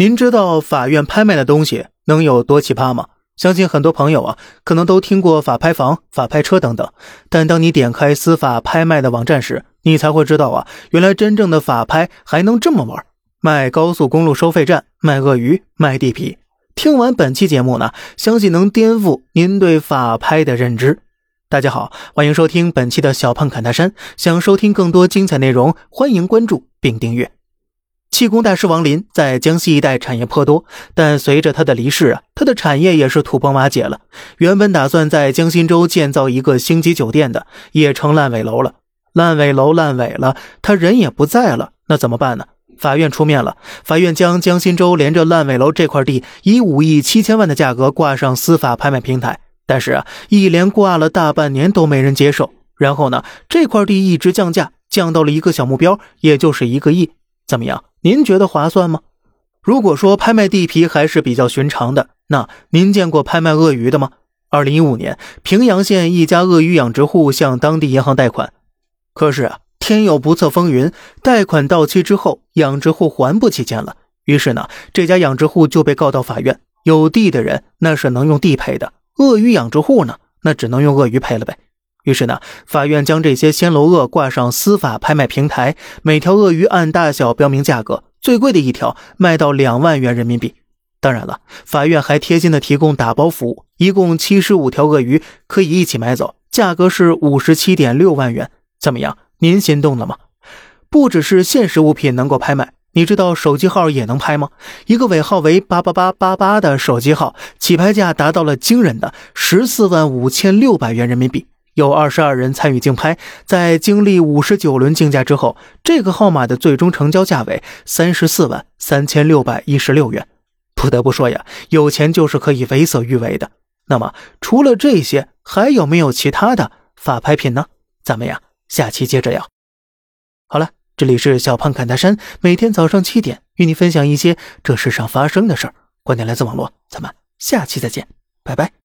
您知道法院拍卖的东西能有多奇葩吗？相信很多朋友啊，可能都听过法拍房、法拍车等等。但当你点开司法拍卖的网站时，你才会知道啊，原来真正的法拍还能这么玩，卖高速公路收费站，卖鳄鱼，卖地皮。听完本期节目呢，相信能颠覆您对法拍的认知。大家好，欢迎收听本期的小胖侃大山。想收听更多精彩内容，欢迎关注并订阅。气功大师王林在江西一带产业颇多，但随着他的离世啊，他的产业也是土崩瓦解了。原本打算在江心洲建造一个星级酒店的，也成烂尾楼了。烂尾楼烂尾了，他人也不在了，那怎么办呢？法院出面了，法院将江心洲连着烂尾楼这块地以五亿七千万的价格挂上司法拍卖平台，但是啊，一连挂了大半年都没人接受。然后呢，这块地一直降价，降到了一个小目标，也就是一个亿。怎么样？您觉得划算吗？如果说拍卖地皮还是比较寻常的，那您见过拍卖鳄鱼的吗？二零一五年，平阳县一家鳄鱼养殖户向当地银行贷款，可是啊，天有不测风云，贷款到期之后，养殖户还不起钱了。于是呢，这家养殖户就被告到法院。有地的人那是能用地赔的，鳄鱼养殖户呢，那只能用鳄鱼赔了呗。于是呢，法院将这些暹罗鳄挂上司法拍卖平台，每条鳄鱼按大小标明价格，最贵的一条卖到两万元人民币。当然了，法院还贴心的提供打包服务，一共七十五条鳄鱼可以一起买走，价格是五十七点六万元。怎么样，您心动了吗？不只是现实物品能够拍卖，你知道手机号也能拍吗？一个尾号为八八八八八的手机号，起拍价达到了惊人的十四万五千六百元人民币。有二十二人参与竞拍，在经历五十九轮竞价之后，这个号码的最终成交价为三十四万三千六百一十六元。不得不说呀，有钱就是可以为所欲为的。那么，除了这些，还有没有其他的法拍品呢？咱们呀，下期接着聊。好了，这里是小胖侃大山，每天早上七点与你分享一些这世上发生的事儿。观点来自网络，咱们下期再见，拜拜。